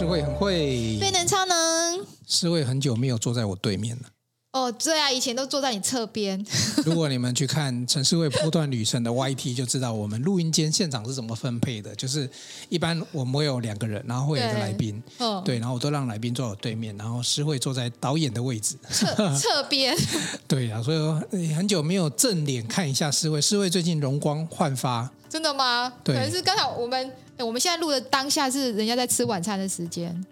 诗慧很会，飞能超能。诗慧很久没有坐在我对面了。哦，对啊，以前都坐在你侧边。如果你们去看陈诗慧波段旅程的 YT，就知道我们录音间现场是怎么分配的。就是一般我们会有两个人，然后会有一个来宾，哦、对，然后我都让来宾坐我对面，然后诗慧坐在导演的位置侧 侧边。对啊，所以很久没有正脸看一下诗慧。诗慧最近容光焕发，真的吗？对，可能是刚好我们我们现在录的当下是人家在吃晚餐的时间。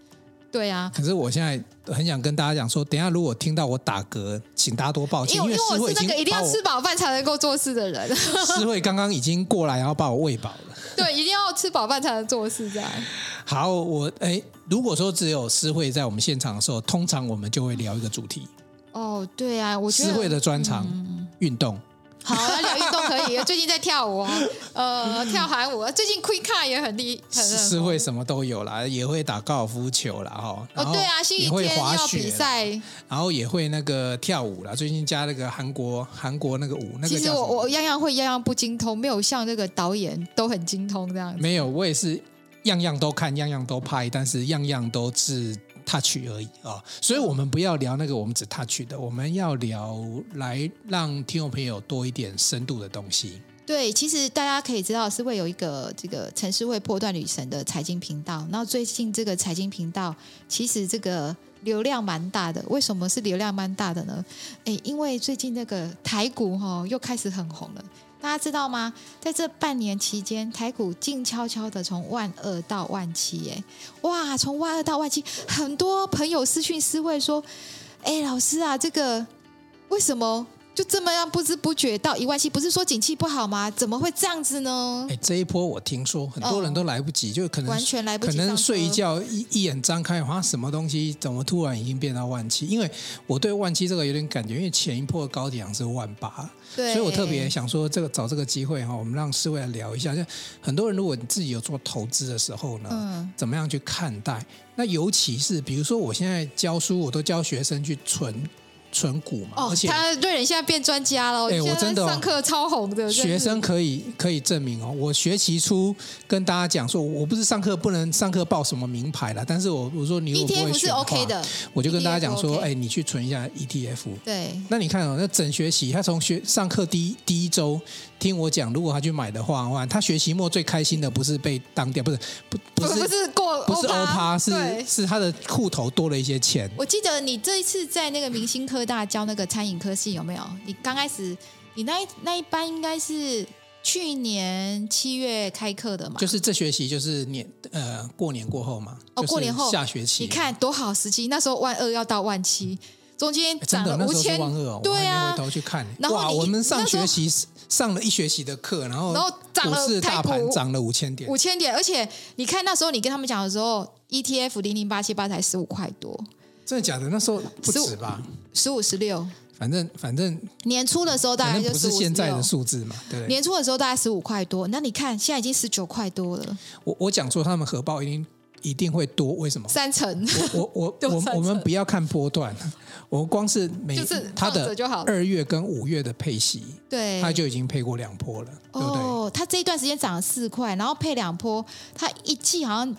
对啊，可是我现在很想跟大家讲说，等一下如果听到我打嗝，请大家多抱歉，因为诗慧是那个一定要吃饱饭才能够做事的人。诗慧刚刚已经过来，然后把我喂饱了。对，一定要吃饱饭才能做事，这样。好，我哎，如果说只有诗慧在我们现场的时候，通常我们就会聊一个主题。哦，对啊，我觉得诗慧的专长、嗯、运动。好，聊运动可以。最近在跳舞，呃，跳韩舞。最近 Quick Car 也很厉害，诗会什么都有啦，也会打高尔夫球啦。哈。哦，对啊，星期天要比赛，然后也会那个跳舞啦。最近加那个韩国韩国那个舞，那个其实我我样样会，样样不精通，没有像那个导演都很精通这样子。没有，我也是样样都看，样样都拍，但是样样都是。Touch 而已啊、所以我们不要聊那个我们只 touch 的，我们要聊来让听众朋友多一点深度的东西。对，其实大家可以知道是会有一个这个城市会破断旅程的财经频道，然后最近这个财经频道其实这个流量蛮大的。为什么是流量蛮大的呢？诶，因为最近那个台股哈、哦、又开始很红了。大家知道吗？在这半年期间，台股静悄悄的从万二到万七，哎，哇，从万二到万七，很多朋友私讯私问说，哎，老师啊，这个为什么？就这么样不知不觉到一万七，不是说景气不好吗？怎么会这样子呢？哎，这一波我听说很多人都来不及，哦、就可能完全来不及，可能睡一觉一一眼张开，好像什么东西怎么突然已经变到万七？因为我对万七这个有点感觉，因为前一波的高点是万八，对，所以我特别想说这个找这个机会哈，我们让四位来聊一下。就很多人如果你自己有做投资的时候呢，嗯，怎么样去看待？那尤其是比如说我现在教书，我都教学生去存。存股嘛，哦、而且他瑞人现在变专家了。哎，我真的上课超红的，学生可以可以证明哦。我学期初跟大家讲说，我不是上课不能上课报什么名牌了，但是我我说你如果不会选的话，ETF 是 OK 的，我就跟大家讲说，哎，你去存一下 ETF。对，那你看哦，那整学期他从学上课第一第一周听我讲，如果他去买的话，哇，他学期末最开心的不是被当掉，不是不不是不是过不是欧趴，是是他的户头多了一些钱。我记得你这一次在那个明星科大教那个餐饮科系有没有？你刚开始你那一那一班应该是去年七月开课的嘛？就是这学期就是年呃过年过后嘛？哦，过年后下学期，你看多好时机，那时候万二要到万七。中间涨了五千，对啊，回头去看，然后哇，我们上学期上了一学期的课，然后股市大盘涨了五千点，五千点，而且你看那时候你跟他们讲的时候，ETF 零零八七八才十五块多，真的假的？那时候不止吧？十五十六，反正反正年初的时候大概就不是现在的数字嘛，对，年初的时候大概十五块多，那你看现在已经十九块多了。我我讲说他们荷包一定。一定会多，为什么？三成。我我我 我我们不要看波段，我们光是每就是它的二月跟五月的配息，对，它就已经配过两波了，对不对？哦，它这一段时间涨了四块，然后配两波，它一季好像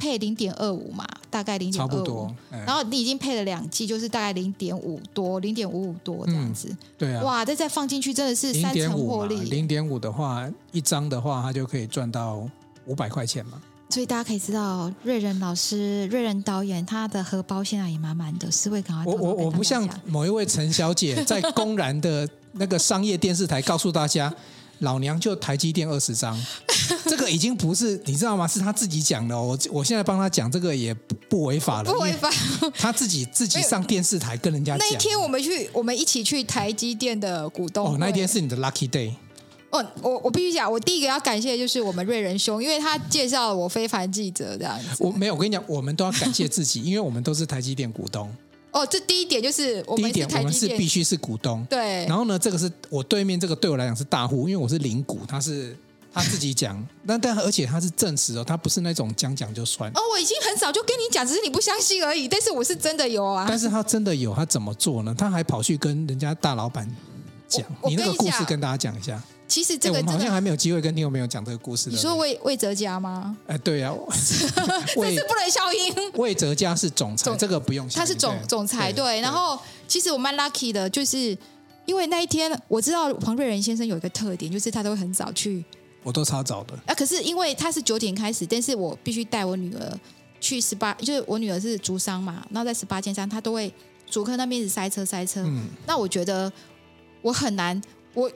配零点二五嘛，大概零点二五，差不多。然后你已经配了两季，就是大概零点五多，零点五五多这样子。嗯、对啊，哇，这再放进去真的是三成获利。零点五的话，一张的话，它就可以赚到五百块钱嘛。所以大家可以知道，瑞仁老师、瑞仁导演，他的荷包现在也满满的。诗慧，赶快。我我我不像某一位陈小姐，在公然的那个商业电视台告诉大家，老娘就台积电二十张，这个已经不是你知道吗？是他自己讲的。我我现在帮他讲这个也不不违法了，不违法。他自己自己上电视台跟人家讲。那一天我们去，我们一起去台积电的股东。哦，那一天是你的 lucky day。哦，我我必须讲，我第一个要感谢的就是我们瑞仁兄，因为他介绍了我非凡记者这样子。我没有，我跟你讲，我们都要感谢自己，因为我们都是台积电股东。哦，这第一点就是第一点，我们是必须是股东。对。然后呢，这个是我对面这个对我来讲是大户，因为我是零股，他是他自己讲，那但而且他是证实哦，他不是那种讲讲就算。哦，我已经很早就跟你讲，只是你不相信而已。但是我是真的有啊。但是他真的有，他怎么做呢？他还跑去跟人家大老板讲，你那个故事跟大家讲一下。其实这个我们好像还没有机会跟听众朋友讲这个故事。你说魏魏哲家吗？哎，对呀，这是不能消音。魏哲家是总裁，这个不用。他是总总裁，对。然后其实我蛮 lucky 的，就是因为那一天我知道黄瑞仁先生有一个特点，就是他都会很早去。我都超早的。啊，可是因为他是九点开始，但是我必须带我女儿去十八，就是我女儿是竹商嘛，然后在十八间商，他都会竹科那边是塞车塞车。嗯。那我觉得我很难，我。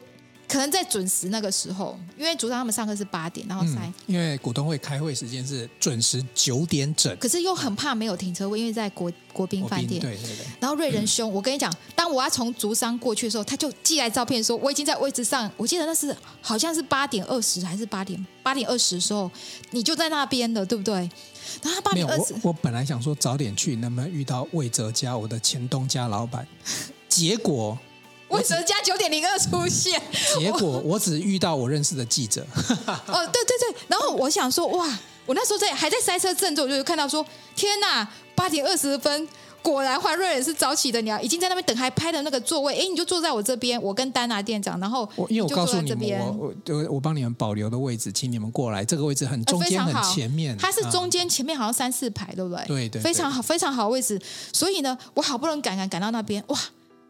可能在准时那个时候，因为组长他们上课是八点，然后塞、嗯。因为股东会开会时间是准时九点整，可是又很怕没有停车位，因为在国国宾饭店。对对对。然后瑞仁兄，嗯、我跟你讲，当我要从竹商过去的时候，他就寄来照片说我已经在位置上。我记得那是好像是八点二十还是八点八点二十的时候，你就在那边的，对不对？然后他八点二十，我我本来想说早点去，能不能遇到魏哲家我的前东家老板？结果。魏哲家九点零二出现，结果我只遇到我认识的记者。哦，对对对，然后我想说，哇，我那时候在还在塞车正中，我就看到说，天哪，八点二十分，果然华瑞也是早起的鸟，已经在那边等，还拍了那个座位，哎，你就坐在我这边，我跟丹娜店长，然后我因为我告诉你们，我我我帮你们保留的位置，请你们过来，这个位置很中间很前面，它是中间前面好像三四排，对不对？对对，非常好非常好的位置，所以呢，我好不容易赶赶赶到那边，哇！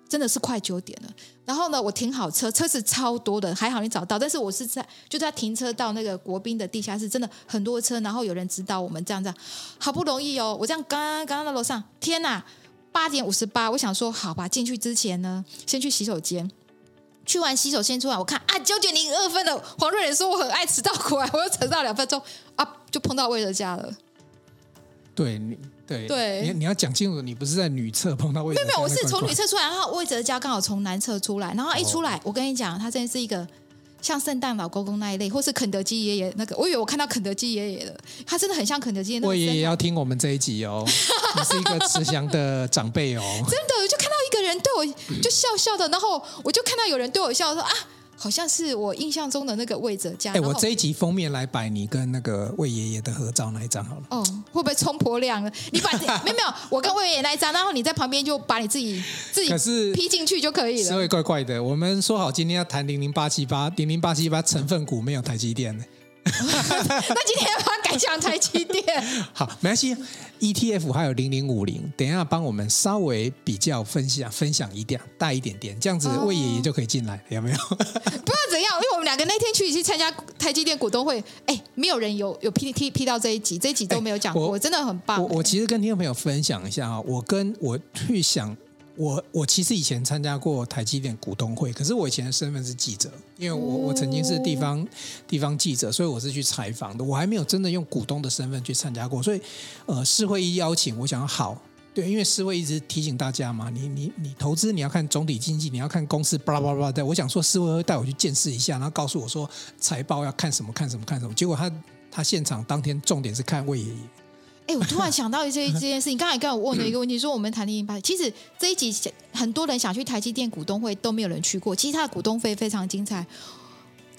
真的是快九点了，然后呢，我停好车，车是超多的，还好你找到。但是我是在就在停车到那个国宾的地下室，真的很多车，然后有人指导我们这样这样，好不容易哦，我这样刚刚刚到楼上，天哪，八点五十八，我想说好吧，进去之前呢，先去洗手间，去完洗手间出来，我看啊九点零二分了，黄瑞仁说我很爱迟到，过来我又迟到两分钟啊，就碰到魏哲家了。对你。对，对你你要讲清楚，你不是在女厕碰到魏哲家。没有没有，我是从女厕出来，然后魏哲家刚好从男厕出来，然后一出来，哦、我跟你讲，他真的是一个像圣诞老公公那一类，或是肯德基爷爷那个，我以为我看到肯德基爷爷了，他真的很像肯德基爷爷。魏爷爷要听我们这一集哦，你是一个慈祥的长辈哦。真的，我就看到一个人对我就笑笑的，然后我就看到有人对我笑说啊。好像是我印象中的那个魏哲家。哎，我这一集封面来摆你跟那个魏爷爷的合照那一张好了。哦，会不会冲破量了？你把 没有没有，我跟魏爷爷那一张，然后你在旁边就把你自己自己可是 P 进去就可以了。是会怪怪的。我们说好今天要谈零零八七八，零零八七八成分股没有台积电。那今天要不要改讲台积电？好，没关系。ETF 还有零零五零，等一下帮我们稍微比较分享分享一点，大一点点，这样子魏爷爷就可以进来，有没有？不知道怎样，因为我们两个那天去去参加台积电股东会，哎，没有人有有 P P P 到这一集，这一集都没有讲过，我真的很棒。我我其实跟听众朋友分享一下啊，我跟我去想。我我其实以前参加过台积电股东会，可是我以前的身份是记者，因为我我曾经是地方地方记者，所以我是去采访的，我还没有真的用股东的身份去参加过，所以呃，施会一邀请，我想好，对，因为施会一直提醒大家嘛，你你你投资你要看总体经济，你要看公司巴拉巴拉巴拉，我想说施会会带我去见识一下，然后告诉我说财报要看什么看什么看什么，结果他他现场当天重点是看魏爷爷。哎，我突然想到一些这件事情。刚才刚我问了一个问题，说我们谈零零八，其实这一集很多人想去台积电股东会，都没有人去过。其实他的股东会非常精彩。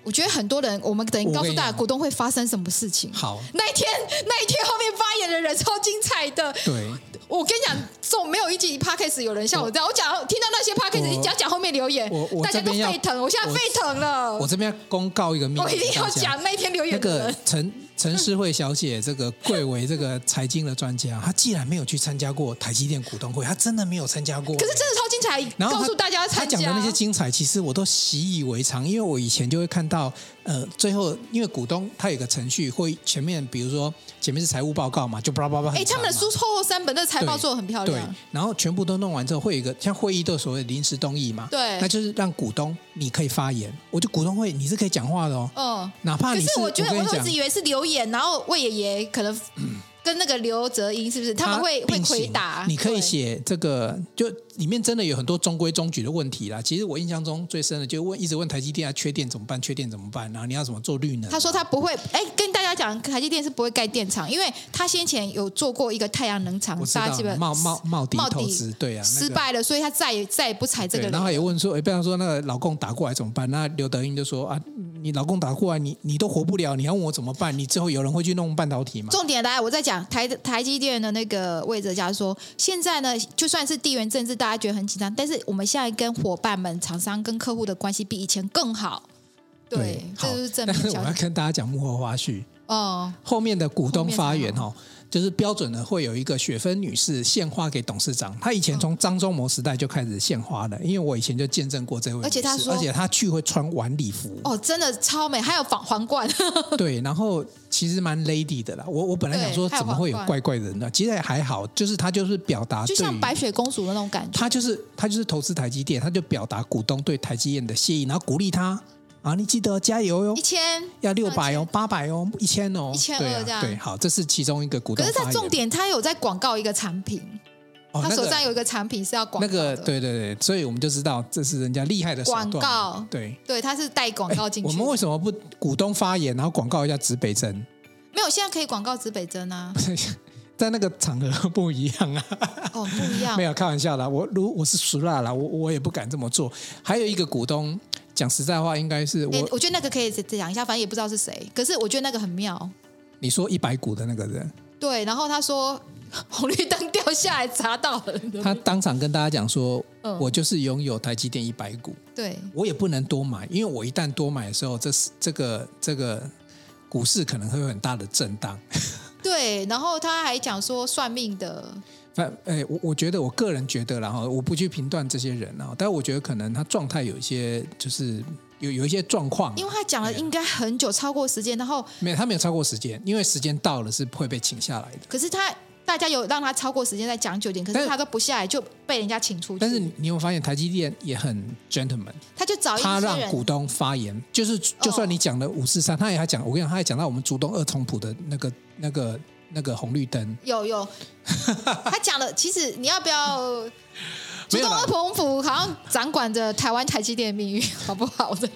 我觉得很多人，我们等于告诉大家股东会发生什么事情。好，那一天那一天后面发言的人超精彩的。对，我跟你讲，这种没有一集 Podcast 有人像我这样，我讲听到那些 Podcast 一讲讲后面留言，大家都沸腾，我现在沸腾了。我这边要公告一个秘密，我一定要讲那一天留言那个。陈陈世慧小姐，这个贵为这个财经的专家，她既然没有去参加过台积电股东会，她真的没有参加过。可是真的超精彩，然后告诉大家参加。她讲的那些精彩，其实我都习以为常，因为我以前就会看到，呃，最后因为股东他有个程序，会前面比如说前面是财务报告嘛，就巴拉巴拉。哎，他们的书厚厚三本，那个财报做的很漂亮。对，然后全部都弄完之后，会有一个像会议都有所谓临时动议嘛，对，那就是让股东你可以发言。我就股东会你是可以讲话的哦，嗯，哪怕你是，可是我觉得我，我一直以为是留言，然后魏。爷爷可能 跟那个刘泽英是不是他们会会回答？你可以写这个就。里面真的有很多中规中矩的问题啦。其实我印象中最深的就问，一直问台积电啊，缺电怎么办？缺电怎么办？然后你要怎么做绿能？他说他不会，哎，跟大家讲，台积电是不会盖电厂，因为他先前有做过一个太阳能厂，大家基本冒冒冒底投资，对啊，失败了，所以他再也再也不踩这个。然后也问说，哎，比方说那个老公打过来怎么办？那刘德英就说啊，你老公打过来，你你都活不了，你要问我怎么办？你之后有人会去弄半导体吗？重点来，我再讲台台积电的那个魏哲家说，现在呢，就算是地缘政治，大家觉得很紧张，但但是我们现在跟伙伴们、厂商跟客户的关系比以前更好，对，对，这就是正面。但是我要跟大家讲幕后花絮哦，后面的股东发言哦。就是标准的会有一个雪芬女士献花给董事长，她以前从张忠谋时代就开始献花了，因为我以前就见证过这位女士，而且她说，而且她去会穿晚礼服，哦，真的超美，还有仿皇冠，对，然后其实蛮 lady 的啦。我我本来想说怎么会有怪怪的人呢？其实还好，就是她就是表达，就像白雪公主的那种感觉，她就是她就是投资台积电，她就表达股东对台积电的谢意，然后鼓励她。啊，你记得加油哟！一千要六百哦，八百哦，一千哦，一千二这样。对，好，这是其中一个股东。可是他重点，他有在广告一个产品，他手上有一个产品是要广告。那个，对对对，所以我们就知道这是人家厉害的广告。对对，他是带广告进去。我们为什么不股东发言，然后广告一下指北针？没有，现在可以广告指北针啊。在那个场合不一样啊。哦，不一样。没有开玩笑啦，我如我是熟辣了，我我也不敢这么做。还有一个股东。讲实在话，应该是我。我觉得那个可以讲一下，反正也不知道是谁。可是我觉得那个很妙。你说一百股的那个人。对，然后他说 红绿灯掉下来砸到了。他当场跟大家讲说：“嗯、我就是拥有台积电一百股。”对。我也不能多买，因为我一旦多买的时候，这是这个这个股市可能会有很大的震荡。对，然后他还讲说算命的。反哎，我我觉得我个人觉得，然后我不去评断这些人啊，但是我觉得可能他状态有一些，就是有有一些状况。因为他讲了应该很久，超过时间，然后没有他没有超过时间，因为时间到了是会被请下来的。可是他大家有让他超过时间再讲久点，可是他都不下来就被人家请出去。但是你有发现台积电也很 gentleman，他就找一他让股东发言，就是就算你讲了五四三，他也还讲，我跟你讲，他还讲到我们竹东二重埔的那个那个。那个红绿灯有有，他讲了，其实你要不要？竹东二重埔好像掌管着台湾台积电的命运，好不好的？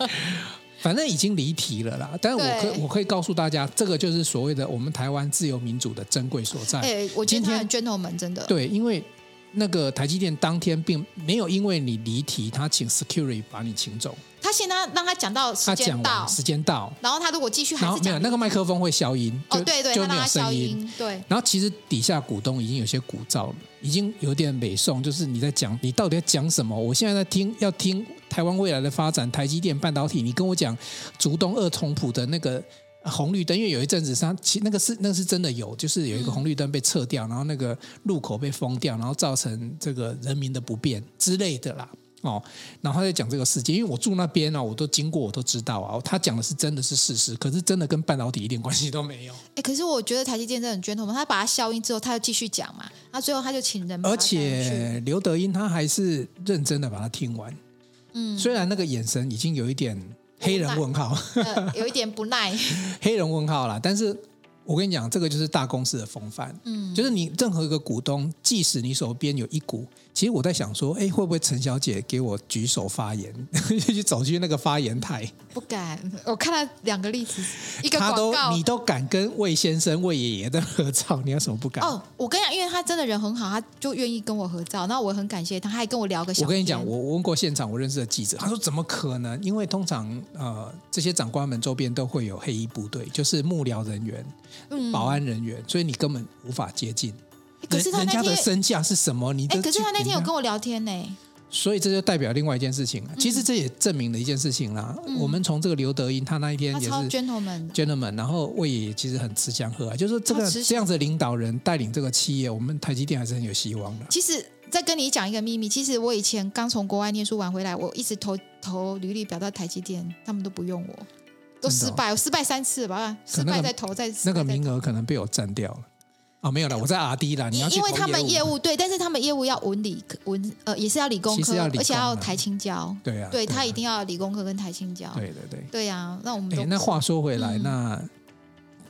反正已经离题了啦。但是我可我可以告诉大家，这个就是所谓的我们台湾自由民主的珍贵所在。哎，我今天 gentleman 真的对，因为那个台积电当天并没有因为你离题，他请 security 把你请走。他现在让他讲到时间到，时间到，然后他如果继续还是讲，没有那个麦克风会消音，就、哦、对对，就没有声音，音。对，然后其实底下股东已经有些鼓噪了，已经有点美颂，就是你在讲，你到底在讲什么？我现在在听，要听台湾未来的发展，台积电半导体，你跟我讲竹东二重埔的那个红绿灯，因为有一阵子它其那个是那个是真的有，就是有一个红绿灯被撤掉，嗯、然后那个路口被封掉，然后造成这个人民的不便之类的啦。哦，然后他在讲这个事件，因为我住那边呢，我都经过，我都知道啊。他讲的是真的是事实，可是真的跟半导体一点关系都没有。哎，可是我觉得台积电真的很 gentleman，他把它消音之后，他又继续讲嘛，那最后他就请人。而且刘德英他还是认真的把它听完，嗯，虽然那个眼神已经有一点黑人问号，呃、有一点不耐，黑人问号啦，但是。我跟你讲，这个就是大公司的风范，嗯，就是你任何一个股东，即使你手边有一股，其实我在想说，哎，会不会陈小姐给我举手发言，去走去那个发言台？不敢，我看了两个例子，一个广告，他都你都敢跟魏先生、魏爷爷的合照，你有什么不敢？哦，我跟你讲，因为他真的人很好，他就愿意跟我合照，那我很感谢他，还跟我聊个小。我跟你讲，我我问过现场我认识的记者，他说怎么可能？因为通常呃这些长官们周边都会有黑衣部队，就是幕僚人员。嗯、保安人员，所以你根本无法接近。可是他那天人家的身价是什么？你的可是他那天有跟我聊天呢。所以这就代表另外一件事情。其实这也证明了一件事情啦。嗯、我们从这个刘德英，他那一天也是 gentleman，gentleman，然后魏爷爷其实很吃香喝啊，就是说这个这样子领导人带领这个企业，我们台积电还是很有希望的。其实再跟你讲一个秘密，其实我以前刚从国外念书完回来，我一直投投履历表到台积电，他们都不用我。都失败，我失败三次吧，失败再投再那个名额可能被我占掉了。哦，没有了，我在 RD 啦。你要因为他们业务对，但是他们业务要文理文呃，也是要理工科，而且要台青交。对啊，对他一定要理工科跟台青交。对对对。对啊，那我们哎，那话说回来，那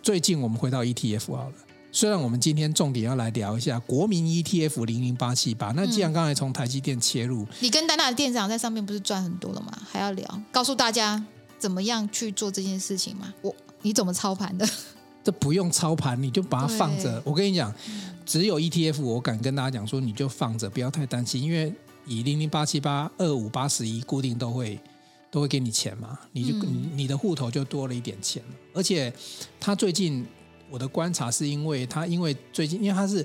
最近我们回到 ETF 好了。虽然我们今天重点要来聊一下国民 ETF 零零八七八，那既然刚才从台积电切入，你跟丹娜的店长在上面不是赚很多了吗？还要聊，告诉大家。怎么样去做这件事情吗？我你怎么操盘的？这不用操盘，你就把它放着。我跟你讲，只有 ETF，我敢跟大家讲说，你就放着，不要太担心，因为以零零八七八二五八十一固定都会都会给你钱嘛，你就、嗯、你的户头就多了一点钱。而且他最近我的观察是因为他因为最近因为他是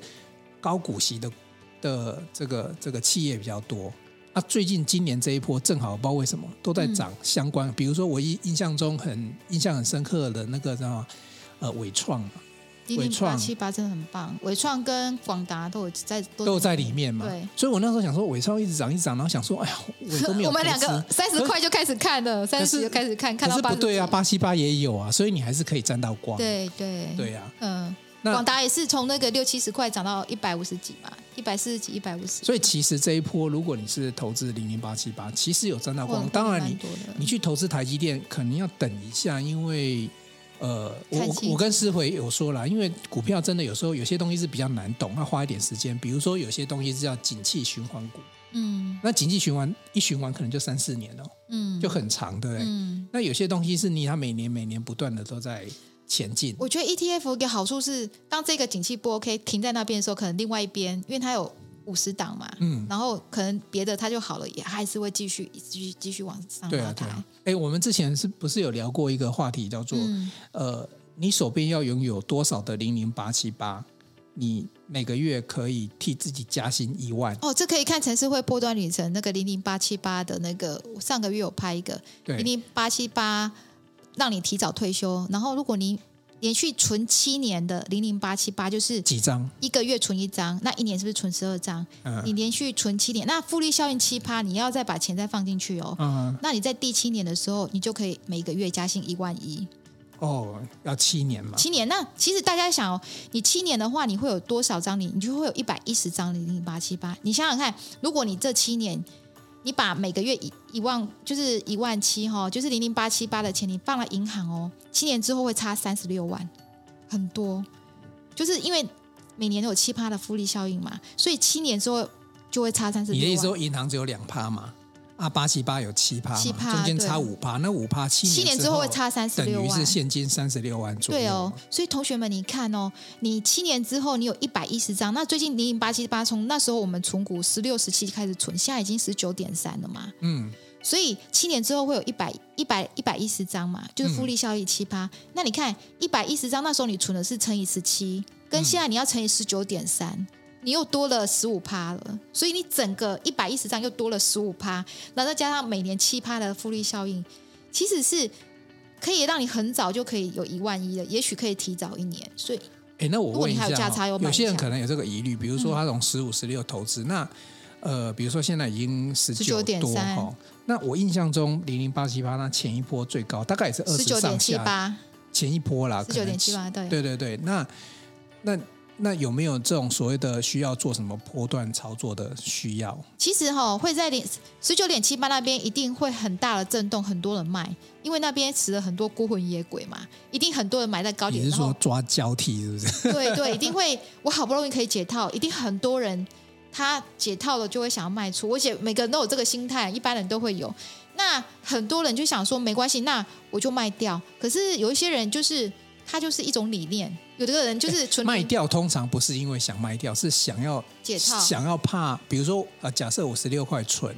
高股息的的这个这个企业比较多。啊，最近今年这一波正好不知道为什么都在涨相关，嗯、比如说我印印象中很印象很深刻的那个叫什么呃伟创嘛。零零八七八真的很棒，伟创跟广达都有在都有在里面嘛。对，所以我那时候想说，伟创一直涨一直涨，然后想说，哎呀，我都没有。我们两个三十块就开始看了，三十就开始看，看到八。不对啊，八七八也有啊，所以你还是可以沾到光。对对对呀，嗯，广达也是从那个六七十块涨到一百五十几嘛，一百四十几，一百五十。所以其实这一波，如果你是投资零零八七八，其实有沾到光。当然你你去投资台积电，可能要等一下，因为。呃，我我跟思回有说了，因为股票真的有时候有些东西是比较难懂，要花一点时间。比如说有些东西是叫景气循环股，嗯，那景气循环一循环可能就三四年哦，嗯，就很长，对不对？嗯，那有些东西是你它每年每年不断的都在前进。我觉得 ETF 一个好处是，当这个景气不 OK 停在那边的时候，可能另外一边，因为它有。五十档嘛，嗯，然后可能别的它就好了，也还是会继续继续继续往上拉抬。对啊，对啊。哎，我们之前是不是有聊过一个话题，叫做、嗯、呃，你手边要拥有多少的零零八七八，你每个月可以替自己加薪一万？哦，这可以看城市会波段旅程那个零零八七八的那个，上个月有拍一个零零八七八，让你提早退休。然后如果你连续存七年的零零八七八就是几张？一个月存一张，那一年是不是存十二张？嗯、你连续存七年，那复利效应七趴，你要再把钱再放进去哦。嗯、那你在第七年的时候，你就可以每个月加薪一万一。哦，要七年嘛？七年。那其实大家想哦，你七年的话，你会有多少张？你你就会有一百一十张零零八七八。你想想看，如果你这七年。你把每个月一一万就是一万七哈，就是零零八七八的钱，你放了银行哦，七年之后会差三十六万，很多，就是因为每年都有七趴的复利效应嘛，所以七年之后就会差三十六万。你的意思说银行只有两趴嘛？啊，八七八有七趴，七趴中间差五趴，那五趴七年七年之后会差三十六万，等于是现金三十六万左右。对哦，所以同学们，你看哦，你七年之后你有一百一十张，那最近零零八七八从那时候我们存股十六十七开始存，现在已经十九点三了嘛。嗯，所以七年之后会有一百一百一百一十张嘛，就是复利效益七趴。嗯、那你看一百一十张，那时候你存的是乘以十七，跟现在你要乘以十九点三。你又多了十五趴了，所以你整个一百一十张又多了十五趴，然后再加上每年七趴的复利效应，其实是可以让你很早就可以有一万一的，也许可以提早一年。所以，哎，那我问一下，有价差有，有些人可能有这个疑虑，比如说他从十五、十六投资，那呃，比如说现在已经十九点三，那我印象中零零八七八那前一波最高大概也是二十九点七八，前一波啦，十九点七八，对，对对对，那那。那有没有这种所谓的需要做什么波段操作的需要？其实哈、哦，会在零十九点七八那边一定会很大的震动，很多人卖，因为那边死了很多孤魂野鬼嘛，一定很多人买在高点。你是说抓交替是不是？对对，一定会。我好不容易可以解套，一定很多人他解套了就会想要卖出，而且每个人都有这个心态，一般人都会有。那很多人就想说没关系，那我就卖掉。可是有一些人就是。它就是一种理念，有的个人就是纯卖掉，通常不是因为想卖掉，是想要解套，想要怕，比如说呃，假设我十六块存，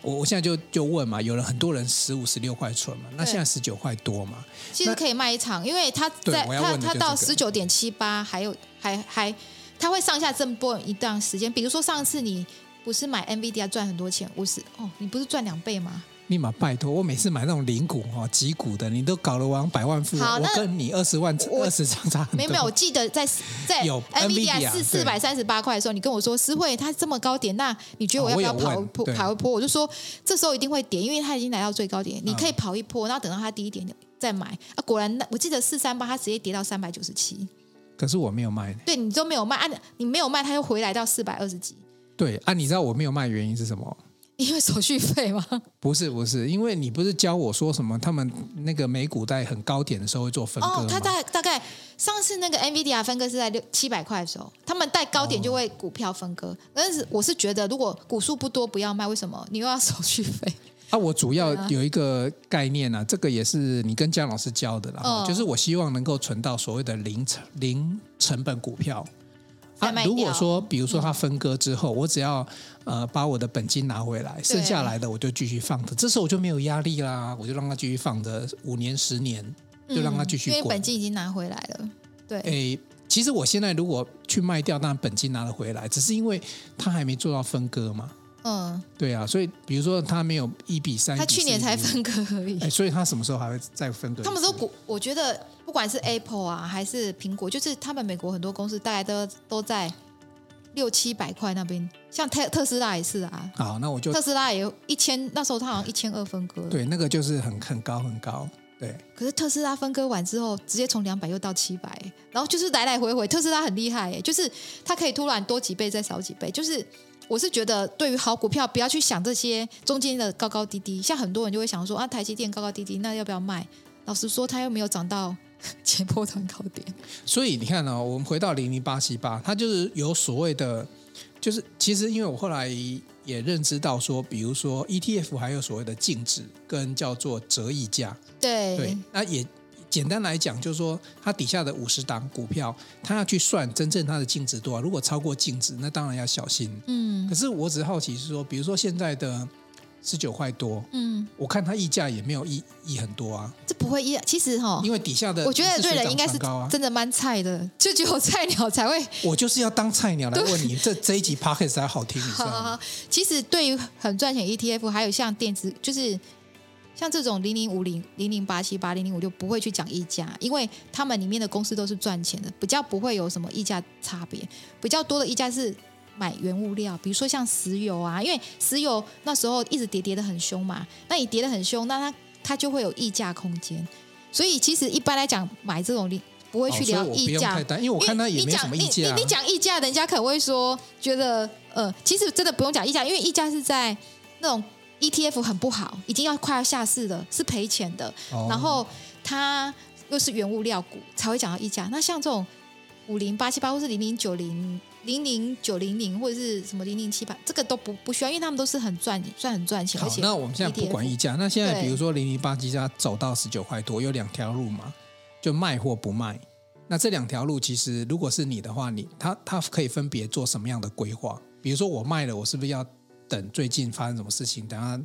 我我现在就就问嘛，有了很多人十五十六块存嘛，那现在十九块多嘛，其实可以卖一场，因为他在他他到十九点七八，还有还还他会上下震波一段时间，比如说上次你不是买 NVIDIA 赚很多钱，五十哦，你不是赚两倍吗？立马拜托，我每次买那种零股哈、几股的，你都搞了往百万富翁，我跟你二十万二十张差很多。没有没有，我记得在在有 NVIDIA 是四百三十八块的时候，你跟我说思慧，它这么高点，那你觉得我要不要跑一波？跑一波，我就说这时候一定会跌，因为它已经来到最高点，你可以跑一波，然后等到它低一点再买。啊，果然那我记得四三八，它直接跌到三百九十七。可是我没有卖。对，你都没有卖啊？你没有卖，它又回来到四百二十几。对啊，你知道我没有卖原因是什么？因为手续费吗？不是不是，因为你不是教我说什么？他们那个美股在很高点的时候会做分？哦，他大大概上次那个 NVIDIA 分割是在六七百块的时候，他们在高点就会股票分割。哦、但是我是觉得，如果股数不多，不要卖。为什么？你又要手续费？啊，我主要有一个概念啊，这个也是你跟姜老师教的啦，哦、就是我希望能够存到所谓的零成零成本股票。啊，如果说比如说它分割之后，嗯、我只要呃把我的本金拿回来，剩下来的我就继续放着，这时候我就没有压力啦，我就让它继续放着五年十年，就让它继续、嗯。因为本金已经拿回来了，对。诶，其实我现在如果去卖掉，那本金拿了回来，只是因为它还没做到分割嘛。嗯，对啊，所以比如说他没有一比三，他去年才分割而已。哎，所以他什么时候还会再分割？他们说股，我觉得不管是 Apple 啊，还是苹果，就是他们美国很多公司大概都都在六七百块那边。像特特斯拉也是啊。好，那我就特斯拉也有一千，那时候他好像一千二分割。对，那个就是很很高很高。对。可是特斯拉分割完之后，直接从两百又到七百，然后就是来来回回。特斯拉很厉害，哎，就是它可以突然多几倍再少几倍，就是。我是觉得，对于好股票，不要去想这些中间的高高低低。像很多人就会想说啊，台积电高高低低，那要不要卖？老实说，它又没有涨到 前波段高点。所以你看呢、哦，我们回到零零八七八，它就是有所谓的，就是其实因为我后来也认知到说，比如说 ETF 还有所谓的净值跟叫做折溢价。对对，那也。简单来讲，就是说，它底下的五十档股票，它要去算真正它的净值多少。如果超过净值，那当然要小心。嗯。可是我只是好奇是说，比如说现在的十九块多，嗯，我看它溢价也没有溢溢很多啊。这不会溢，其实哈，因为底下的我觉得瑞人应该是真的蛮菜的，就只有菜鸟才会。我就是要当菜鸟来问你，这这一集 podcast 才好听，你知道吗？好好好，其实对于很赚钱 ETF，还有像电子，就是。像这种零零五零、零零八七八、零零五六不会去讲溢价，因为他们里面的公司都是赚钱的，比较不会有什么溢价差别。比较多的溢价是买原物料，比如说像石油啊，因为石油那时候一直跌跌的很凶嘛，那你跌的很凶，那它它就会有溢价空间。所以其实一般来讲，买这种不会去聊溢价，因为我看它也没什么溢价、啊。你你讲溢价，人家可能会说觉得呃，其实真的不用讲溢价，因为溢价是在那种。ETF 很不好，已经要快要下市了，是赔钱的。Oh. 然后它又是原物料股，才会讲到溢价。那像这种五零八七八，或是零零九零、零零九零零，或者是什么零零七八，这个都不不需要，因为他们都是很赚，算很赚钱。好，而且那我们现在不管溢价。那现在比如说零零八七八走到十九块多，有两条路嘛，就卖或不卖。那这两条路其实如果是你的话，你它它可以分别做什么样的规划？比如说我卖了，我是不是要？等最近发生什么事情？等下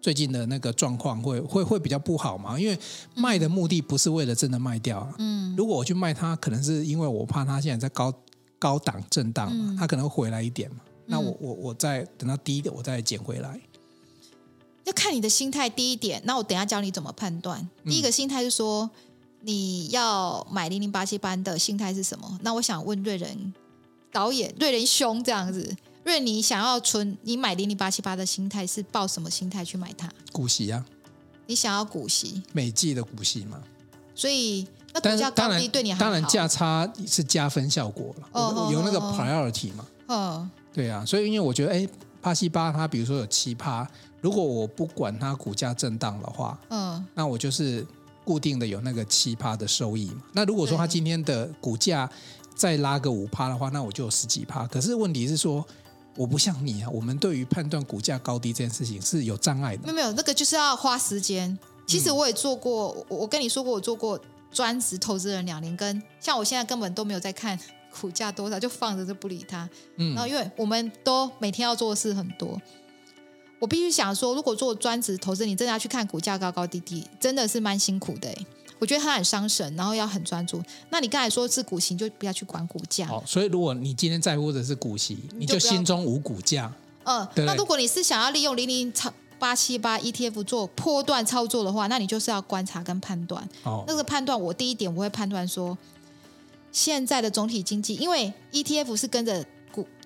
最近的那个状况会会会比较不好嘛？因为卖的目的不是为了真的卖掉啊。嗯，如果我去卖它，可能是因为我怕它现在在高高档震荡嘛，它可能会回来一点嘛。那我我我再等到低一点，我再捡回来。要看你的心态。第一点，那我等下教你怎么判断。第一个心态是说，你要买零零八七班的心态是什么？那我想问瑞仁导演，瑞仁兄这样子。因为你想要存，你买零零八七八的心态是抱什么心态去买它？股息啊！你想要股息，每季的股息嘛。所以那股价高低对你，当然价差是加分效果了。哦，有那个 priority 嘛。嗯，对啊，所以因为我觉得，哎，八七八它比如说有七趴，如果我不管它股价震荡的话，嗯，那我就是固定的有那个七趴的收益嘛。那如果说它今天的股价再拉个五趴的话，那我就有十几趴。可是问题是说。我不像你啊，我们对于判断股价高低这件事情是有障碍的。没有没有，那个就是要花时间。其实我也做过，嗯、我跟你说过，我做过专职投资人两年，跟像我现在根本都没有在看 股价多少，就放着就不理它。嗯，然后因为我们都每天要做的事很多，我必须想说，如果做专职投资，你真的要去看股价高高低低，真的是蛮辛苦的。我觉得它很伤神，然后要很专注。那你刚才说是股息，就不要去管股价。好，所以如果你今天在乎的是股息，你就心中无股价。嗯，那如果你是想要利用零零八七八 ETF 做波段操作的话，那你就是要观察跟判断。哦，那个判断，我第一点我会判断说，现在的总体经济，因为 ETF 是跟着股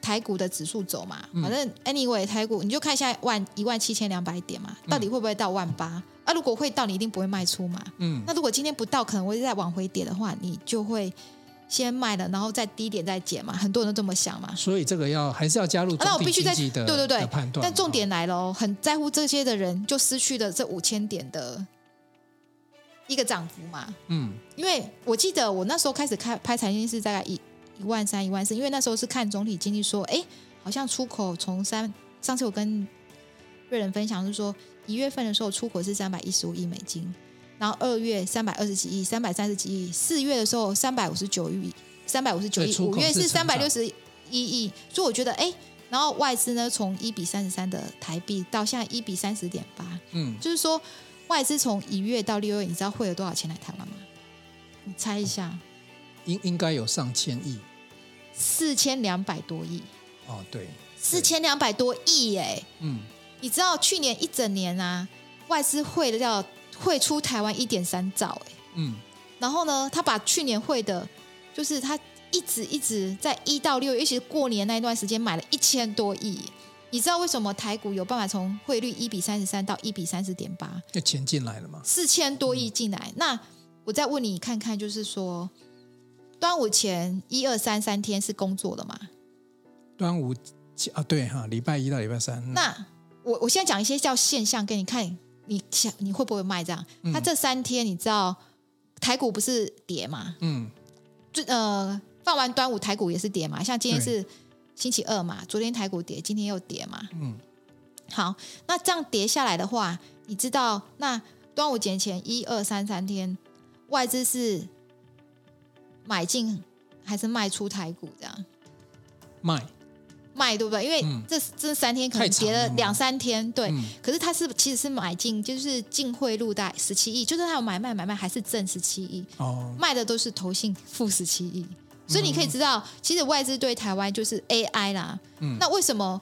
台股的指数走嘛，反正 anyway 台股你就看一下万一万七千两百点嘛，到底会不会到万八？啊，如果会到，你一定不会卖出嘛。嗯。那如果今天不到，可能会再往回跌的话，你就会先卖了，然后再低点再减嘛。很多人都这么想嘛。所以这个要还是要加入总体经济的、啊、对对对判断。但重点来了哦，很在乎这些的人就失去了这五千点的一个涨幅嘛。嗯。因为我记得我那时候开始开拍财经是大概一一万三一万四，因为那时候是看总体经济说，哎，好像出口从三，上次我跟瑞仁分享是说。一月份的时候出口是三百一十五亿美金，然后二月三百二十几亿，三百三十几亿，四月的时候三百五十九亿，三百五十九亿，五月是三百六十一亿，所以我觉得哎，然后外资呢从一比三十三的台币到现在一比三十点八，嗯，就是说外资从一月到六月，你知道汇了多少钱来台湾吗？你猜一下，应应该有上千亿，四千两百多亿，哦，对。四千两百多亿耶。嗯，你知道去年一整年啊，外资汇的要汇出台湾一点三兆哎。嗯，然后呢，他把去年汇的，就是他一直一直在一到六月，尤其是过年那一段时间买了一千多亿。你知道为什么台股有办法从汇率一比三十三到一比三十点八？那钱进来了吗？四千多亿进来。嗯、那我再问你看看，就是说，端午前一二三三天是工作的嘛？端午啊，对哈，礼拜一到礼拜三。嗯、那我我现在讲一些叫现象给你看，你想你会不会卖这样？他、嗯、这三天你知道台股不是跌嘛？嗯，就呃放完端午台股也是跌嘛，像今天是。星期二嘛，昨天台股跌，今天又跌嘛。嗯，好，那这样跌下来的话，你知道那端午节前一二三三天，外资是买进还是卖出台股？这样卖卖对不对？因为这、嗯、这三天可能跌了两三天，对。嗯、可是它是其实是买进，就是净汇入大概十七亿，就是它有买卖买卖还是挣十七亿哦，卖的都是投信负十七亿。所以你可以知道，其实外资对台湾就是 AI 啦。嗯，那为什么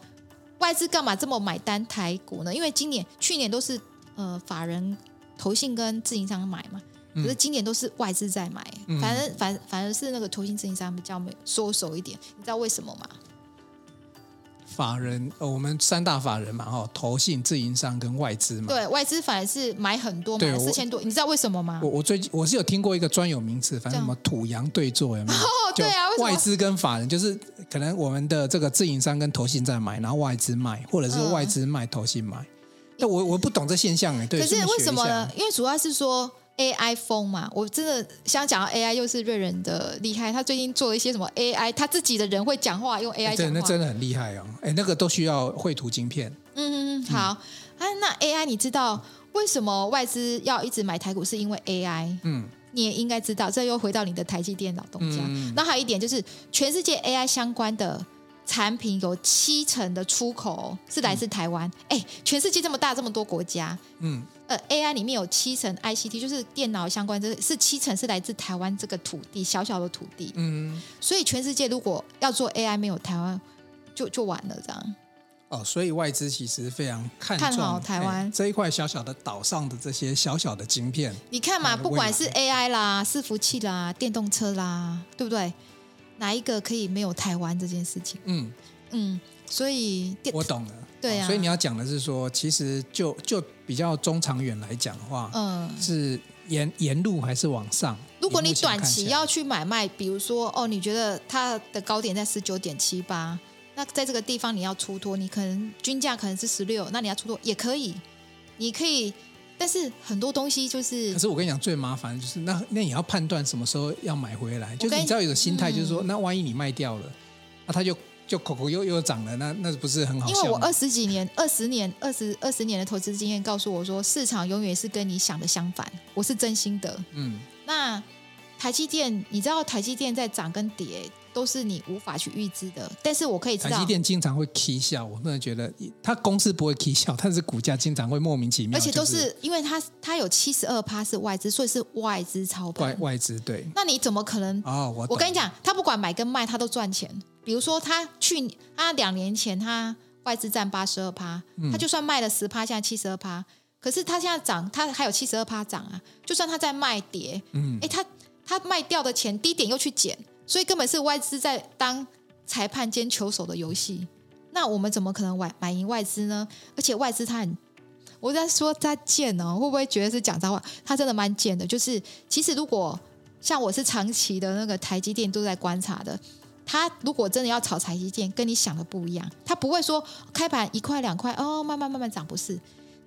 外资干嘛这么买单台股呢？因为今年、去年都是呃法人、投信跟自营商买嘛，可是今年都是外资在买，嗯、反正反反而是那个投信、自营商比较没缩手一点。你知道为什么吗？法人，我们三大法人嘛，哈，投信、自营商跟外资嘛。对外资反而是买很多，买四千多。你知道为什么吗？我我最近我是有听过一个专有名词，反正什么土洋对坐有没有？哦，对啊，外资跟法人就是可能我们的这个自营商跟投信在买，然后外资卖，或者是外资卖，投信买。那、嗯、我我不懂这现象哎，对。可是为什么呢？因为主要是说。AI 风嘛，我真的想讲到 AI，又是瑞仁的厉害。他最近做了一些什么 AI，他自己的人会讲话，用 AI 讲话。对，那真的很厉害哦。哎，那个都需要绘图晶片。嗯嗯嗯，好。哎、嗯啊，那 AI 你知道为什么外资要一直买台股？是因为 AI。嗯。你也应该知道，这又回到你的台积电老东家。嗯。那还有一点就是，全世界 AI 相关的。产品有七成的出口是来自台湾，哎、嗯，全世界这么大，这么多国家，嗯，呃，AI 里面有七成 ICT，就是电脑相关，这是七成是来自台湾这个土地，小小的土地，嗯，所以全世界如果要做 AI，没有台湾就就完了，这样。哦，所以外资其实非常看看好台湾这一块小小的岛上的这些小小的晶片。你看嘛，不管是 AI 啦、伺服器啦、电动车啦，对不对？哪一个可以没有台湾这件事情？嗯嗯，所以我懂了。对啊，所以你要讲的是说，其实就就比较中长远来讲的话，嗯，是沿沿路还是往上？如果你短期要去买卖，比如说哦，你觉得它的高点在十九点七八，那在这个地方你要出脱，你可能均价可能是十六，那你要出脱也可以，你可以。但是很多东西就是，可是我跟你讲，最麻烦的就是那那你要判断什么时候要买回来，就是你知道有个心态，就是说、嗯，那万一你卖掉了，那他就就口口又又涨了，那那不是很好？因为我二十几年、二十年、二十二十年的投资经验告诉我说，市场永远是跟你想的相反，我是真心的。嗯，那台积电，你知道台积电在涨跟跌？都是你无法去预知的，但是我可以知道。台积电经常会 K 笑，我真的觉得它公司不会 K 笑，但是股价经常会莫名其妙。而且都是因为它它有七十二趴是外资，所以是外资操盘。外外资对。那你怎么可能？哦，我我跟你讲，他不管买跟卖，他都赚钱。比如说他去他两年前他外资占八十二趴，他就算卖了十趴，现在七十二趴，可是他现在涨，他还有七十二趴涨啊。就算他在卖跌，嗯，哎，他他卖掉的钱低点又去减。所以根本是外资在当裁判兼球手的游戏，那我们怎么可能买买赢外资呢？而且外资他很，我在说他贱哦，会不会觉得是讲脏话？他真的蛮贱的。就是其实如果像我是长期的那个台积电都在观察的，他如果真的要炒台积电，跟你想的不一样，他不会说开盘一块两块哦，慢慢慢慢涨，不是？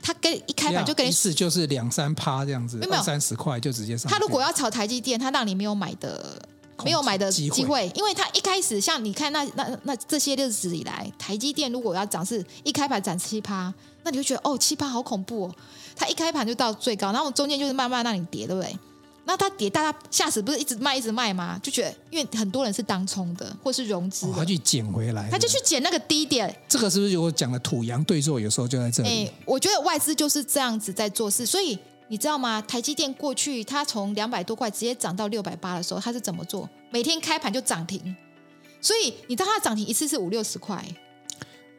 他跟一开盘就跟你是就是两三趴这样子，二三十块就直接上。他如果要炒台积电，他让你没有买的。没有买的机会，因为它一开始像你看那那那这些日子以来，台积电如果要涨，是一开盘涨七趴，那你就觉得哦七趴好恐怖哦。它一开盘就到最高，然后中间就是慢慢让你跌，对不对？那它跌，大家吓死，不是一直卖一直卖吗？就觉得因为很多人是当冲的，或是融资，他去捡回来，他就去捡那个低点。这个是不是我讲的土洋对坐？有时候就在这里。哎，我觉得外资就是这样子在做事，所以。你知道吗？台积电过去它从两百多块直接涨到六百八的时候，它是怎么做？每天开盘就涨停，所以你知道它涨停一次是五六十块。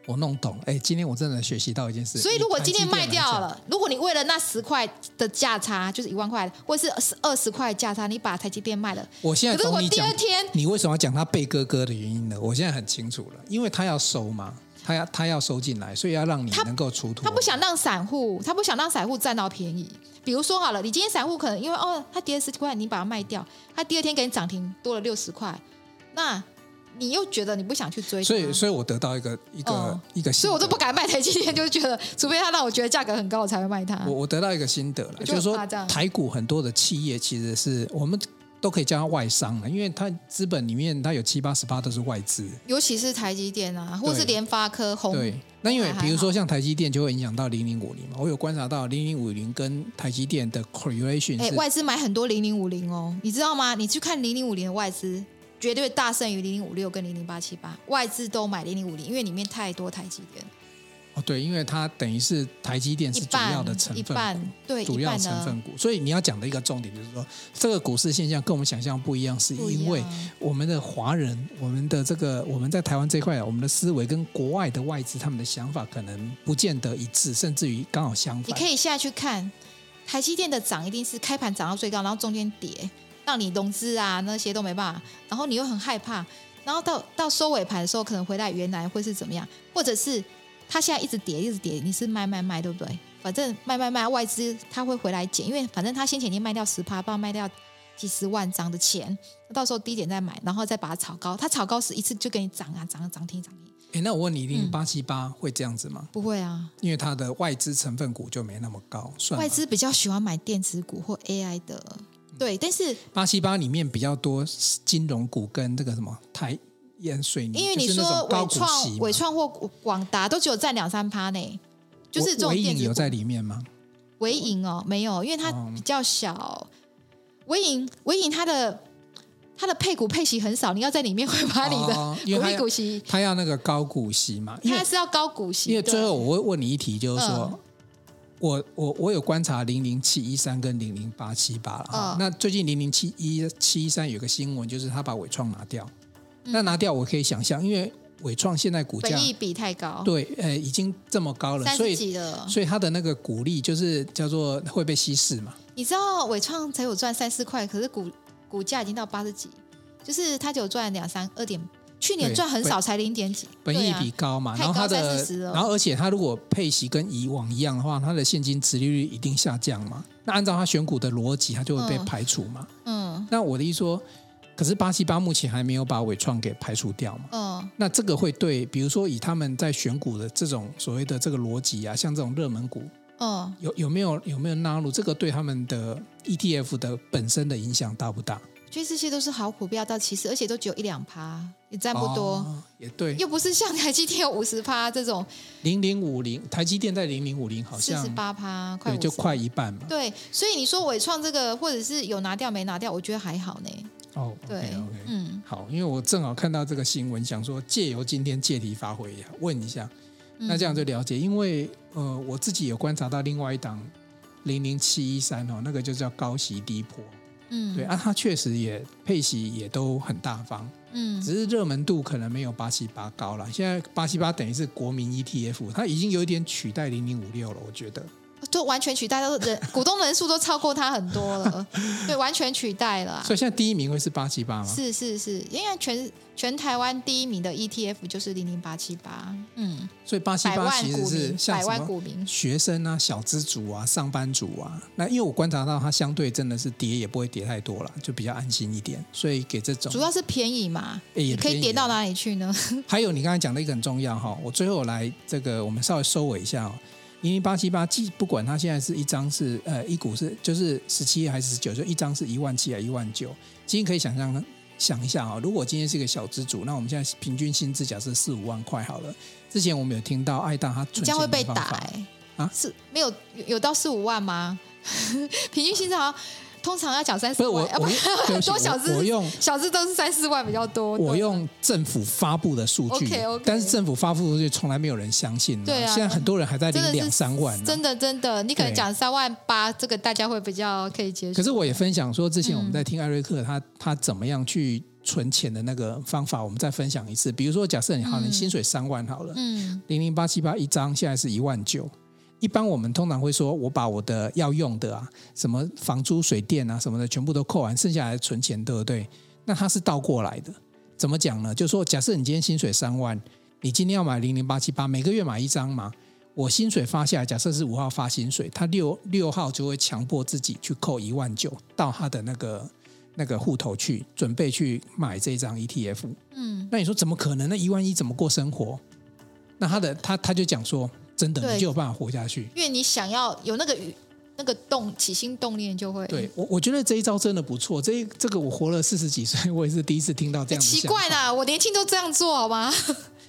我弄懂，哎，今天我真的学习到一件事。所以如果今天卖掉了，如果你为了那十块的价差，就是一万块，或是二十块的价差，你把台积电卖了，我现在懂你讲，第二天你为什么要讲他背哥哥的原因呢？我现在很清楚了，因为他要收嘛，他要他要收进来，所以要让你能够出脱。他不想让散户，他不想让散户占到便宜。比如说好了，你今天散户可能因为哦，他跌了十几块，你把它卖掉，他第二天给你涨停多了六十块，那。你又觉得你不想去追，所以，所以我得到一个一个、嗯、一个，所以我都不敢卖台积电，就是觉得，除非他让我觉得价格很高，我才会卖它。我我得到一个心得了，就，就是说台股很多的企业其实是我们都可以叫它外商了，因为它资本里面它有七八十八都是外资，尤其是台积电啊，或是联发科、鸿。对，那因为比如说像台积电就会影响到零零五零嘛，我有观察到零零五零跟台积电的 correlation，哎，外资买很多零零五零哦，你知道吗？你去看零零五零的外资。绝对大胜于零零五六跟零零八七八，外资都买零零五零，因为里面太多台积电。哦，对，因为它等于是台积电是主要的成分股，一半，对，主要成分股。所以你要讲的一个重点就是说，这个股市现象跟我们想象不一样，是因为我们的华人，我们的这个我们在台湾这块，我们的思维跟国外的外资他们的想法可能不见得一致，甚至于刚好相反。你可以现在去看台积电的涨，一定是开盘涨到最高，然后中间跌。让你融资啊那些都没办法，然后你又很害怕，然后到到收尾盘的时候，可能回来原来会是怎么样，或者是他现在一直跌一直跌，你是卖卖卖对不对？反正卖卖卖，外资他会回来捡，因为反正他先前已经卖掉十趴，不知道卖掉几十万张的钱，到时候低点再买，然后再把它炒高，它炒高是一次就给你涨啊涨啊涨停涨停。哎，那我问你，零八七八会这样子吗？不会啊，因为它的外资成分股就没那么高，算外资比较喜欢买电子股或 AI 的。对，但是八七八里面比较多金融股跟这个什么台盐水泥，因为你说伟创、伟创或广达都只有占两三趴呢，就是这种电子股。纬颖有在里面吗？微影哦，没有，因为它比较小。微影，微影它的它的配股配息很少，你要在里面会把你的股利股息，它要那个高股息嘛？它是要高股息。因为最后我会问你一题，就是说。嗯我我我有观察零零七一三跟零零八七八了哈，那最近零零七一七一三有个新闻，就是他把伟创拿掉。嗯、那拿掉我可以想象，因为伟创现在股价本益比太高，对，呃，已经这么高了，所以所以它的那个股利就是叫做会被稀释嘛。你知道伟创才有赚三四块，可是股股价已经到八十几，就是它只有赚两三二点。去年赚很少，才零点几，本益比高嘛，然后它的，然后而且它如果配息跟以往一样的话，它的现金殖利率一定下降嘛。那按照它选股的逻辑，它就会被排除嘛。嗯，那我的意思说，可是八七八目前还没有把纬创给排除掉嘛。嗯，那这个会对，比如说以他们在选股的这种所谓的这个逻辑啊，像这种热门股，嗯，有有没有有没有纳入这个对他们的 ETF 的本身的影响大不大？其实这些都是好股票到其实，而且都只有一两趴，也占不多。哦，也对，又不是像台积电有五十趴这种。零零五零，台积电在零零五零好像四十八趴，快就快一半嘛。对，所以你说伟创这个，或者是有拿掉没拿掉，我觉得还好呢。哦，对，okay, okay, 嗯，好，因为我正好看到这个新闻，想说借由今天借题发挥一下，问一下，那这样就了解，因为呃，我自己有观察到另外一档零零七一三哦，那个就叫高息低波。嗯，对啊，它确实也配息也都很大方，嗯，只是热门度可能没有八七八高了。现在八七八等于是国民 ETF，它已经有一点取代零零五六了，我觉得。就完全取代，都人股东人数都超过他很多了，对，完全取代了。所以现在第一名会是八七八吗？是是是，因为全全台湾第一名的 ETF 就是零零八七八，嗯，所以八七八其实是像百万股民、学生啊、小资族啊、上班族啊。那因为我观察到它相对真的是跌也不会跌太多了，就比较安心一点，所以给这种主要是便宜嘛，也可以跌到哪里去呢？还有你刚才讲的一个很重要哈，我最后来这个我们稍微收尾一下哦。零零八七八，既不管它现在是一张是呃一股是就是十七还是十九，就一张是一万七还一万九，今天可以想象想一下啊，如果今天是一个小资主，那我们现在平均薪资假设四五万块好了。之前我们有听到爱大他存钱会被打、欸啊，是没有有到四五万吗？平均薪资好像通常要讲三四万，不是 我，我很多小资我用小资都是三四万比较多。我用政府发布的数据，okay, okay 但是政府发布的数据从来没有人相信。对啊，现在很多人还在领两三万，真的真的，你可能讲三万八，这个大家会比较可以接受。可是我也分享说，之前我们在听艾瑞克他他怎么样去存钱的那个方法，我们再分享一次。比如说，假设你好，你薪水三万好了，嗯，零零八七八一张，现在是一万九。一般我们通常会说，我把我的要用的啊，什么房租、水电啊什么的，全部都扣完，剩下来存钱，对不对？那它是倒过来的，怎么讲呢？就是说，假设你今天薪水三万，你今天要买零零八七八，每个月买一张嘛。我薪水发下来，假设是五号发薪水，他六六号就会强迫自己去扣一万九到他的那个那个户头去，准备去买这张 ETF。嗯，那你说怎么可能？那一万一怎么过生活？那他的他他就讲说。真的，你就有办法活下去。因为你想要有那个那个动起心动念，就会。对我，我觉得这一招真的不错。这这个我活了四十几岁，我也是第一次听到这样。奇怪啦，我年轻都这样做好吗？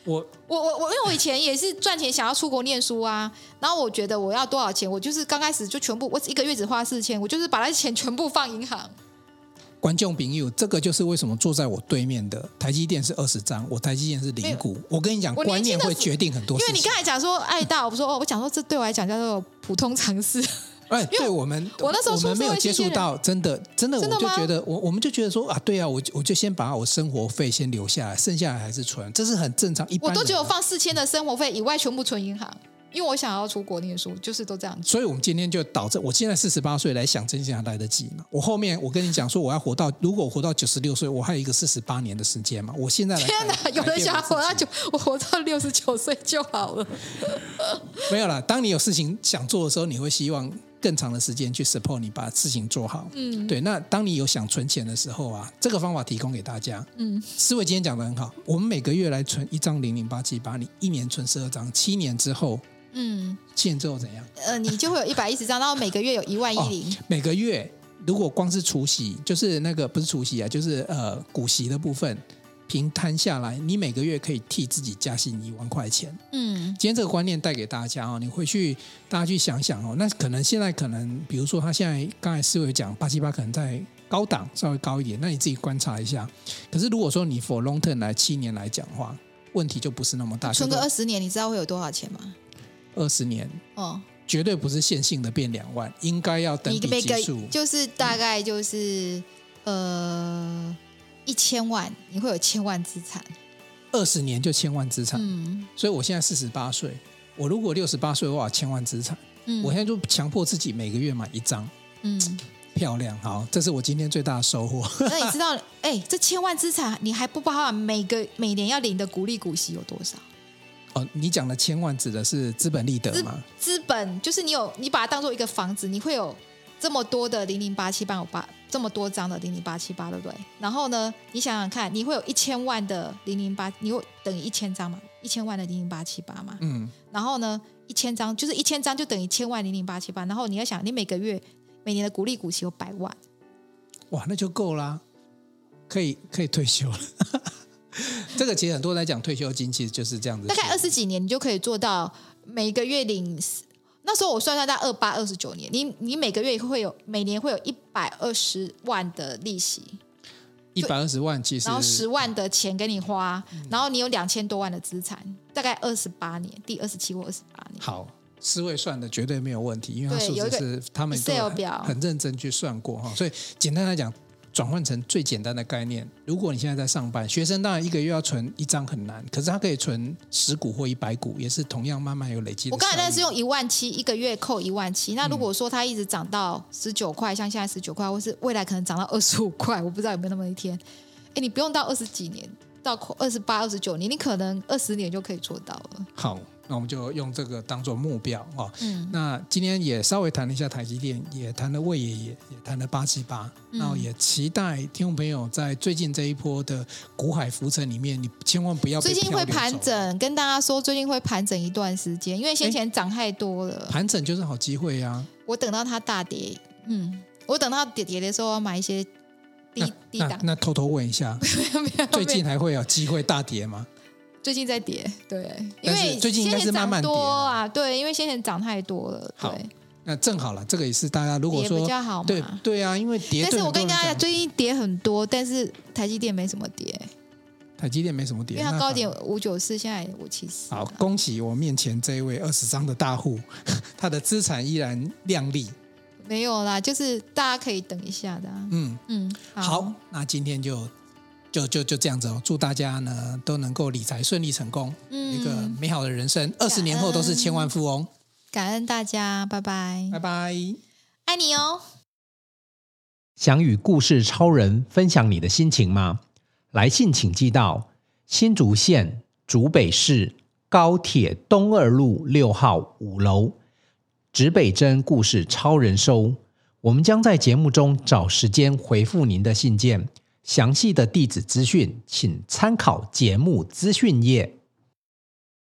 我 我我我，因为我以前也是赚钱想要出国念书啊，然后我觉得我要多少钱，我就是刚开始就全部，我一个月只花四千，我就是把那钱全部放银行。观众朋友，这个就是为什么坐在我对面的台积电是二十张，我台积电是零股。我跟你讲，观念会决定很多事情。因为你刚才讲说爱到，我说哦，我讲说这对我来讲叫做普通常识。哎，对我们，我那时候我们没有接触到，真的真的，我就觉得我我们就觉得说啊，对啊，我我就先把我生活费先留下来，剩下来还是存，这是很正常。一般我都只有放四千的生活费以外，全部存银行。因为我想要出国念书，就是都这样子。所以，我们今天就导致我现在四十八岁来想，真想来得及吗？我后面我跟你讲说，我要活到，如果我活到九十六岁，我还有一个四十八年的时间嘛。我现在来天哪，有人想要活到九，我活到六十九岁就好了。没有啦，当你有事情想做的时候，你会希望更长的时间去 support 你把事情做好。嗯，对。那当你有想存钱的时候啊，这个方法提供给大家。嗯，思维今天讲的很好，我们每个月来存一张零零八七八，你一年存十二张，七年之后。嗯，七年之后怎样？呃，你就会有一百一十张，然后每个月有一万一零、哦。每个月如果光是除息，就是那个不是除息啊，就是呃股息的部分，平摊下来，你每个月可以替自己加薪一万块钱。嗯，今天这个观念带给大家哦，你回去大家去想想哦，那可能现在可能，比如说他现在刚才思维讲八七八可能在高档稍微高一点，那你自己观察一下。可是如果说你 for long term 来七年来讲的话，问题就不是那么大。存个二十年，你知道会有多少钱吗？二十年哦，绝对不是线性的变两万，应该要等比级数，就是大概就是、嗯、呃一千万，你会有千万资产，二十年就千万资产，嗯，所以我现在四十八岁，我如果六十八岁的话，千万资产，嗯，我现在就强迫自己每个月买一张，嗯，漂亮，好，这是我今天最大的收获。那你知道，哎，这千万资产你还不包含每个每年要领的股利股息有多少？哦，你讲的千万指的是资本利得吗？资本就是你有，你把它当做一个房子，你会有这么多的零零八七八，有八这么多张的零零八七八，对不对？然后呢，你想想看，你会有一千万的零零八，你会等于一千张嘛？一千万的零零八七八嘛？嗯。然后呢，一千张就是一千张就等于千万零零八七八。然后你要想，你每个月每年的股利股息有百万，哇，那就够啦，可以可以退休了。这个其实很多人在讲退休金，其实就是这样子。大概二十几年，你就可以做到每个月领。那时候我算算，在二八二十九年，你你每个月会有每年会有一百二十万的利息。一百二十万其实，然后十万的钱给你花，然后你有两千多万的资产，大概二十八年，第二十七或二十八年。好，思维算的绝对没有问题，因为他数字是他们都很认真去算过哈，所以简单来讲。转换成最简单的概念，如果你现在在上班，学生当然一个月要存一张很难，可是他可以存十股或一百股，也是同样慢慢有累积。我刚才那是用一万七一个月扣一万七，那如果说它一直涨到十九块，像现在十九块，或是未来可能涨到二十五块，我不知道有没有那么一天。哎，你不用到二十几年，到二十八、二十九年，你可能二十年就可以做到了。好。那我们就用这个当做目标哦。嗯。那今天也稍微谈了一下台积电，也谈了魏爷爷，也谈了八七八。然后也期待听众朋友在最近这一波的股海浮沉里面，你千万不要。最近会盘整，跟大家说，最近会盘整一段时间，因为先前涨太多了。盘整就是好机会呀、啊。我等到它大跌，嗯，我等到跌跌的时候，要买一些低低档。那偷偷问一下，最近还会有机会大跌吗？最近在跌，对，因为最近应该是慢慢跌多啊，对，因为先前涨太多了，对。那正好了，这个也是大家如果说比较好嘛，对对啊，因为跌。但是我跟大家讲，最近跌很多，但是台积电没什么跌。台积电没什么跌，因为它高点五九四，现在五七四。好，恭喜我面前这一位二十张的大户，他的资产依然亮丽。没有啦，就是大家可以等一下的、啊。嗯嗯，好，好，那今天就就就就这样子哦，祝大家呢都能够理财顺利成功，嗯，一个美好的人生，二十年后都是千万富翁。感恩大家，拜拜，拜拜，爱你哦。想与故事超人分享你的心情吗？来信请寄到新竹县竹北市高铁东二路六号五楼，指北针故事超人收。我们将在节目中找时间回复您的信件。详细的地址资讯，请参考节目资讯页。